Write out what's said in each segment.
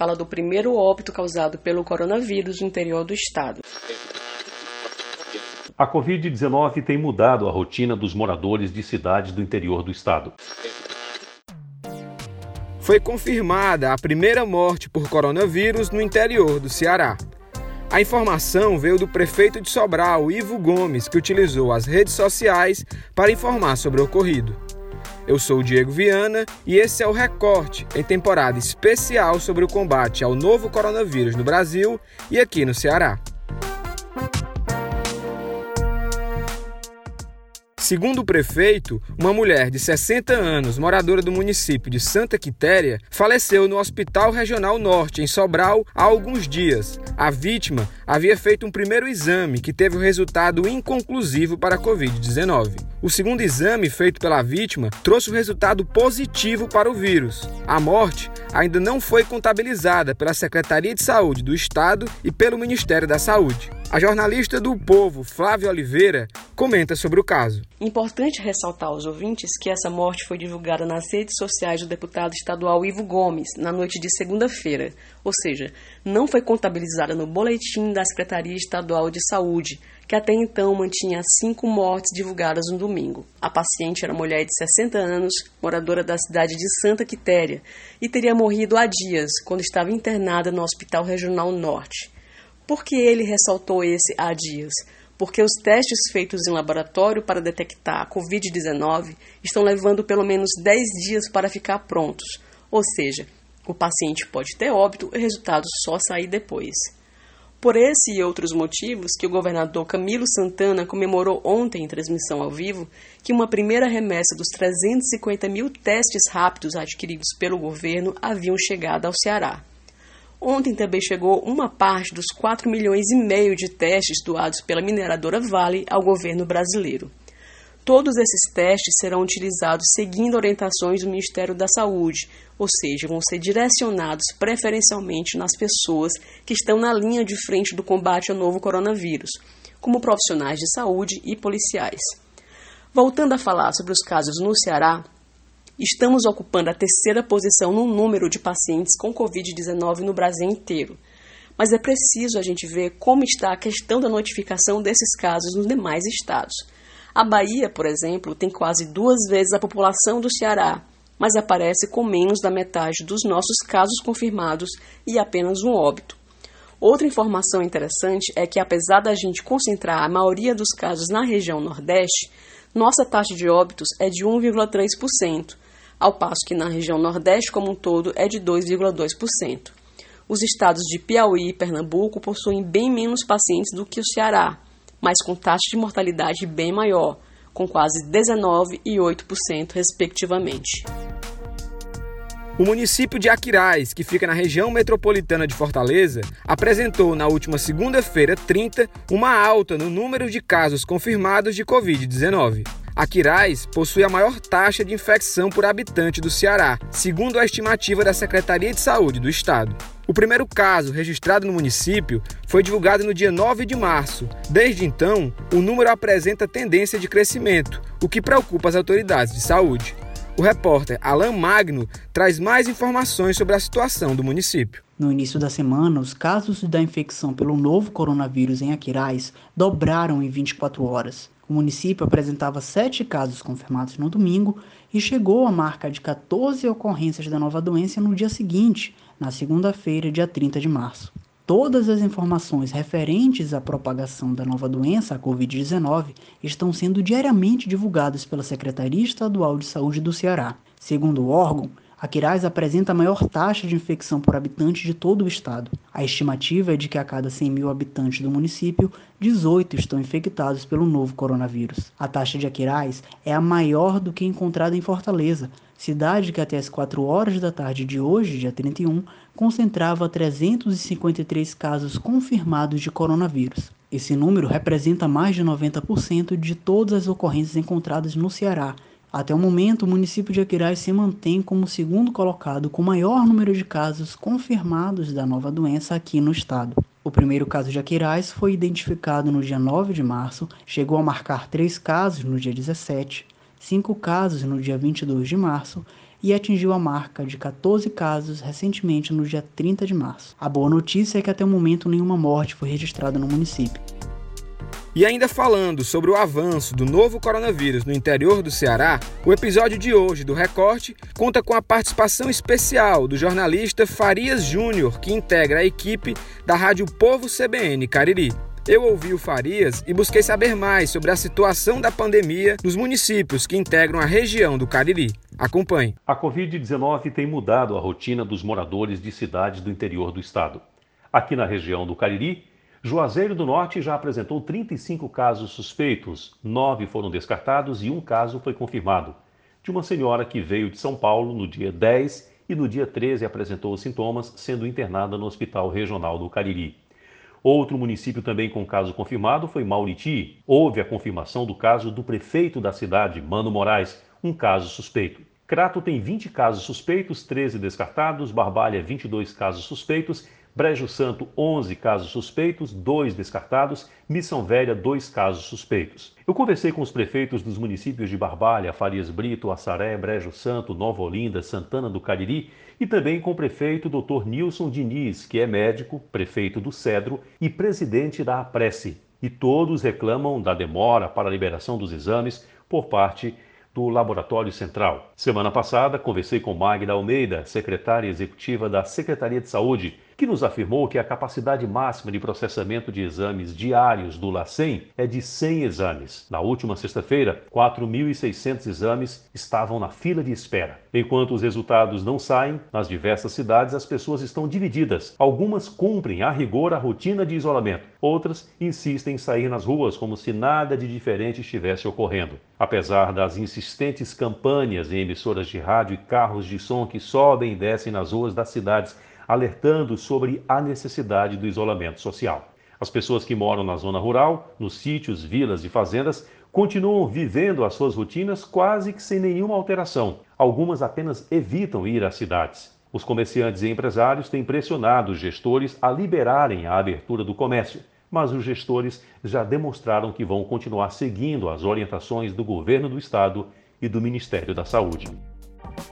fala do primeiro óbito causado pelo coronavírus no interior do estado. A Covid-19 tem mudado a rotina dos moradores de cidades do interior do estado. Foi confirmada a primeira morte por coronavírus no interior do Ceará. A informação veio do prefeito de Sobral, Ivo Gomes, que utilizou as redes sociais para informar sobre o ocorrido. Eu sou o Diego Viana e esse é o Recorte, em temporada especial sobre o combate ao novo coronavírus no Brasil e aqui no Ceará. Segundo o prefeito, uma mulher de 60 anos, moradora do município de Santa Quitéria, faleceu no Hospital Regional Norte, em Sobral, há alguns dias. A vítima havia feito um primeiro exame que teve o resultado inconclusivo para a Covid-19. O segundo exame feito pela vítima trouxe o resultado positivo para o vírus. A morte ainda não foi contabilizada pela Secretaria de Saúde do Estado e pelo Ministério da Saúde. A jornalista do Povo, Flávia Oliveira, comenta sobre o caso. Importante ressaltar aos ouvintes que essa morte foi divulgada nas redes sociais do deputado estadual Ivo Gomes na noite de segunda-feira, ou seja, não foi contabilizada no boletim da Secretaria Estadual de Saúde, que até então mantinha cinco mortes divulgadas no domingo. A paciente era mulher de 60 anos, moradora da cidade de Santa Quitéria, e teria morrido há dias, quando estava internada no Hospital Regional Norte. Por que ele ressaltou esse há dias? Porque os testes feitos em laboratório para detectar a Covid-19 estão levando pelo menos 10 dias para ficar prontos, ou seja, o paciente pode ter óbito e o resultado só sair depois. Por esse e outros motivos que o governador Camilo Santana comemorou ontem em transmissão ao vivo que uma primeira remessa dos 350 mil testes rápidos adquiridos pelo governo haviam chegado ao Ceará. Ontem também chegou uma parte dos 4 milhões e meio de testes doados pela mineradora Vale ao governo brasileiro. Todos esses testes serão utilizados seguindo orientações do Ministério da Saúde, ou seja, vão ser direcionados preferencialmente nas pessoas que estão na linha de frente do combate ao novo coronavírus, como profissionais de saúde e policiais. Voltando a falar sobre os casos no Ceará, Estamos ocupando a terceira posição no número de pacientes com Covid-19 no Brasil inteiro. Mas é preciso a gente ver como está a questão da notificação desses casos nos demais estados. A Bahia, por exemplo, tem quase duas vezes a população do Ceará, mas aparece com menos da metade dos nossos casos confirmados e apenas um óbito. Outra informação interessante é que, apesar da gente concentrar a maioria dos casos na região Nordeste, nossa taxa de óbitos é de 1,3%, ao passo que na região Nordeste como um todo é de 2,2%. Os estados de Piauí e Pernambuco possuem bem menos pacientes do que o Ceará, mas com taxa de mortalidade bem maior, com quase 19% e 8%, respectivamente. O município de Aquiraz, que fica na região metropolitana de Fortaleza, apresentou na última segunda-feira, 30, uma alta no número de casos confirmados de Covid-19. Aquiraz possui a maior taxa de infecção por habitante do Ceará, segundo a estimativa da Secretaria de Saúde do Estado. O primeiro caso registrado no município foi divulgado no dia 9 de março. Desde então, o número apresenta tendência de crescimento, o que preocupa as autoridades de saúde. O repórter Alan Magno traz mais informações sobre a situação do município. No início da semana, os casos da infecção pelo novo coronavírus em Aquiraz dobraram em 24 horas. O município apresentava sete casos confirmados no domingo e chegou à marca de 14 ocorrências da nova doença no dia seguinte, na segunda-feira, dia 30 de março. Todas as informações referentes à propagação da nova doença, a Covid-19, estão sendo diariamente divulgadas pela Secretaria Estadual de Saúde do Ceará. Segundo o órgão, Aquiraz apresenta a maior taxa de infecção por habitante de todo o estado. A estimativa é de que a cada 100 mil habitantes do município, 18 estão infectados pelo novo coronavírus. A taxa de Aquiraz é a maior do que encontrada em Fortaleza, cidade que até as 4 horas da tarde de hoje, dia 31, concentrava 353 casos confirmados de coronavírus. Esse número representa mais de 90% de todas as ocorrências encontradas no Ceará até o momento, o município de Aquiraz se mantém como segundo colocado com maior número de casos confirmados da nova doença aqui no estado. O primeiro caso de Aquiraz foi identificado no dia 9 de março, chegou a marcar três casos no dia 17, cinco casos no dia 22 de março e atingiu a marca de 14 casos recentemente no dia 30 de março. A boa notícia é que até o momento nenhuma morte foi registrada no município. E ainda falando sobre o avanço do novo coronavírus no interior do Ceará, o episódio de hoje do Recorte conta com a participação especial do jornalista Farias Júnior, que integra a equipe da Rádio Povo CBN Cariri. Eu ouvi o Farias e busquei saber mais sobre a situação da pandemia nos municípios que integram a região do Cariri. Acompanhe. A Covid-19 tem mudado a rotina dos moradores de cidades do interior do estado. Aqui na região do Cariri, Juazeiro do Norte já apresentou 35 casos suspeitos, nove foram descartados e um caso foi confirmado. De uma senhora que veio de São Paulo no dia 10 e no dia 13 apresentou os sintomas, sendo internada no Hospital Regional do Cariri. Outro município também com caso confirmado foi Mauriti. Houve a confirmação do caso do prefeito da cidade, Mano Moraes, um caso suspeito. Crato tem 20 casos suspeitos, 13 descartados, Barbalha 22 casos suspeitos Brejo Santo, 11 casos suspeitos, 2 descartados, Missão Velha, 2 casos suspeitos. Eu conversei com os prefeitos dos municípios de Barbalha, Farias Brito, Assaré, Brejo Santo, Nova Olinda, Santana do Cariri e também com o prefeito Dr. Nilson Diniz, que é médico, prefeito do Cedro e presidente da Apresse. E todos reclamam da demora para a liberação dos exames por parte do Laboratório Central. Semana passada, conversei com Magda Almeida, secretária executiva da Secretaria de Saúde, que nos afirmou que a capacidade máxima de processamento de exames diários do LACEN é de 100 exames. Na última sexta-feira, 4.600 exames estavam na fila de espera. Enquanto os resultados não saem, nas diversas cidades as pessoas estão divididas. Algumas cumprem a rigor a rotina de isolamento, outras insistem em sair nas ruas como se nada de diferente estivesse ocorrendo. Apesar das insistentes campanhas em emissoras de rádio e carros de som que sobem e descem nas ruas das cidades alertando sobre a necessidade do isolamento social. As pessoas que moram na zona rural, nos sítios, vilas e fazendas, continuam vivendo as suas rotinas quase que sem nenhuma alteração. Algumas apenas evitam ir às cidades. Os comerciantes e empresários têm pressionado os gestores a liberarem a abertura do comércio, mas os gestores já demonstraram que vão continuar seguindo as orientações do governo do estado e do Ministério da Saúde.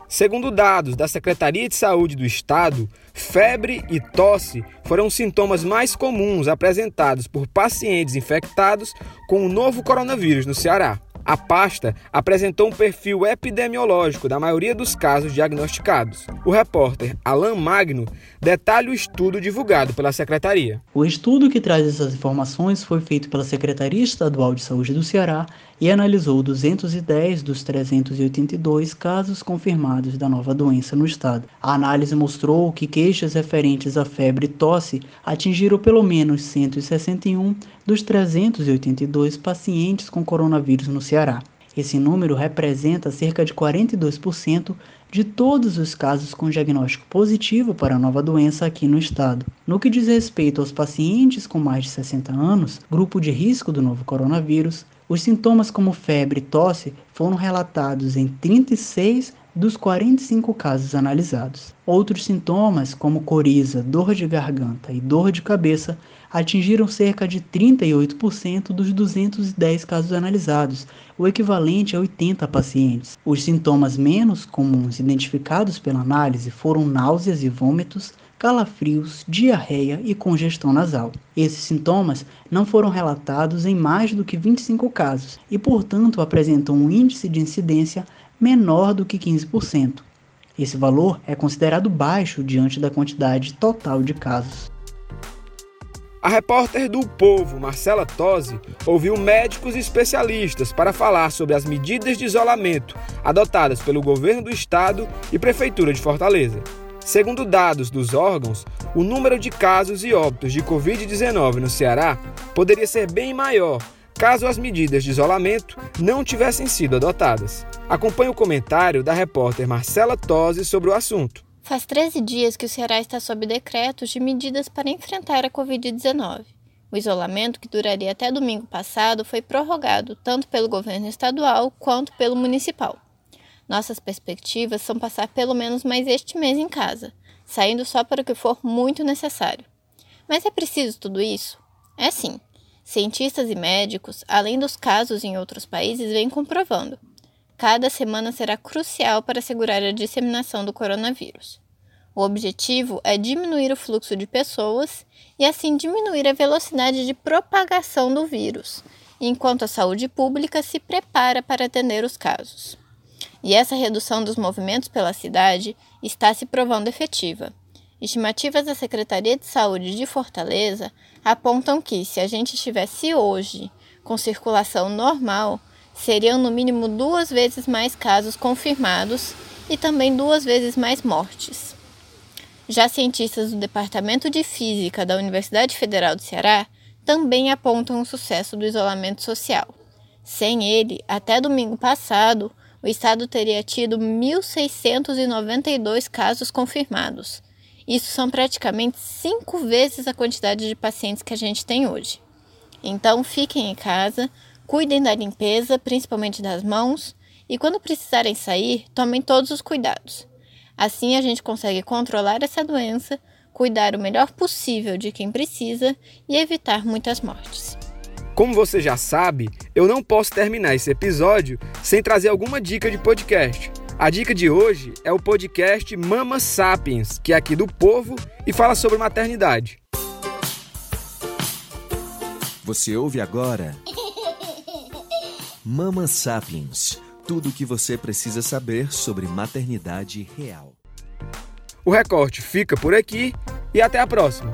Segundo dados da Secretaria de Saúde do Estado, febre e tosse foram sintomas mais comuns apresentados por pacientes infectados com o novo coronavírus no Ceará. A pasta apresentou um perfil epidemiológico da maioria dos casos diagnosticados. O repórter Alain Magno detalha o estudo divulgado pela Secretaria. O estudo que traz essas informações foi feito pela Secretaria Estadual de Saúde do Ceará e analisou 210 dos 382 casos confirmados da nova doença no estado. A análise mostrou que queixas referentes à febre e tosse atingiram pelo menos 161 dos 382 pacientes com coronavírus no Ceará. Esse número representa cerca de 42% de todos os casos com diagnóstico positivo para a nova doença aqui no estado. No que diz respeito aos pacientes com mais de 60 anos, grupo de risco do novo coronavírus, os sintomas como febre e tosse foram relatados em 36 dos 45 casos analisados. Outros sintomas, como coriza, dor de garganta e dor de cabeça, atingiram cerca de 38% dos 210 casos analisados, o equivalente a 80 pacientes. Os sintomas menos comuns identificados pela análise foram náuseas e vômitos, calafrios, diarreia e congestão nasal. Esses sintomas não foram relatados em mais do que 25 casos e, portanto, apresentam um índice de incidência menor do que 15%. Esse valor é considerado baixo diante da quantidade total de casos. A repórter do Povo, Marcela Tosi, ouviu médicos e especialistas para falar sobre as medidas de isolamento adotadas pelo governo do estado e prefeitura de Fortaleza. Segundo dados dos órgãos, o número de casos e óbitos de Covid-19 no Ceará poderia ser bem maior caso as medidas de isolamento não tivessem sido adotadas. Acompanhe o comentário da repórter Marcela Tosi sobre o assunto. Faz 13 dias que o Ceará está sob decretos de medidas para enfrentar a Covid-19. O isolamento, que duraria até domingo passado, foi prorrogado tanto pelo governo estadual quanto pelo municipal. Nossas perspectivas são passar pelo menos mais este mês em casa, saindo só para o que for muito necessário. Mas é preciso tudo isso? É sim. Cientistas e médicos, além dos casos em outros países, vêm comprovando. Cada semana será crucial para assegurar a disseminação do coronavírus. O objetivo é diminuir o fluxo de pessoas e assim diminuir a velocidade de propagação do vírus, enquanto a saúde pública se prepara para atender os casos. E essa redução dos movimentos pela cidade está se provando efetiva. Estimativas da Secretaria de Saúde de Fortaleza apontam que, se a gente estivesse hoje com circulação normal, seriam no mínimo duas vezes mais casos confirmados e também duas vezes mais mortes. Já cientistas do Departamento de Física da Universidade Federal do Ceará também apontam o sucesso do isolamento social. Sem ele, até domingo passado, o estado teria tido 1.692 casos confirmados. Isso são praticamente cinco vezes a quantidade de pacientes que a gente tem hoje. Então, fiquem em casa, cuidem da limpeza, principalmente das mãos, e quando precisarem sair, tomem todos os cuidados. Assim, a gente consegue controlar essa doença, cuidar o melhor possível de quem precisa e evitar muitas mortes. Como você já sabe, eu não posso terminar esse episódio sem trazer alguma dica de podcast. A dica de hoje é o podcast Mama Sapiens, que é aqui do Povo e fala sobre maternidade. Você ouve agora Mama Sapiens tudo o que você precisa saber sobre maternidade real. O recorte fica por aqui e até a próxima.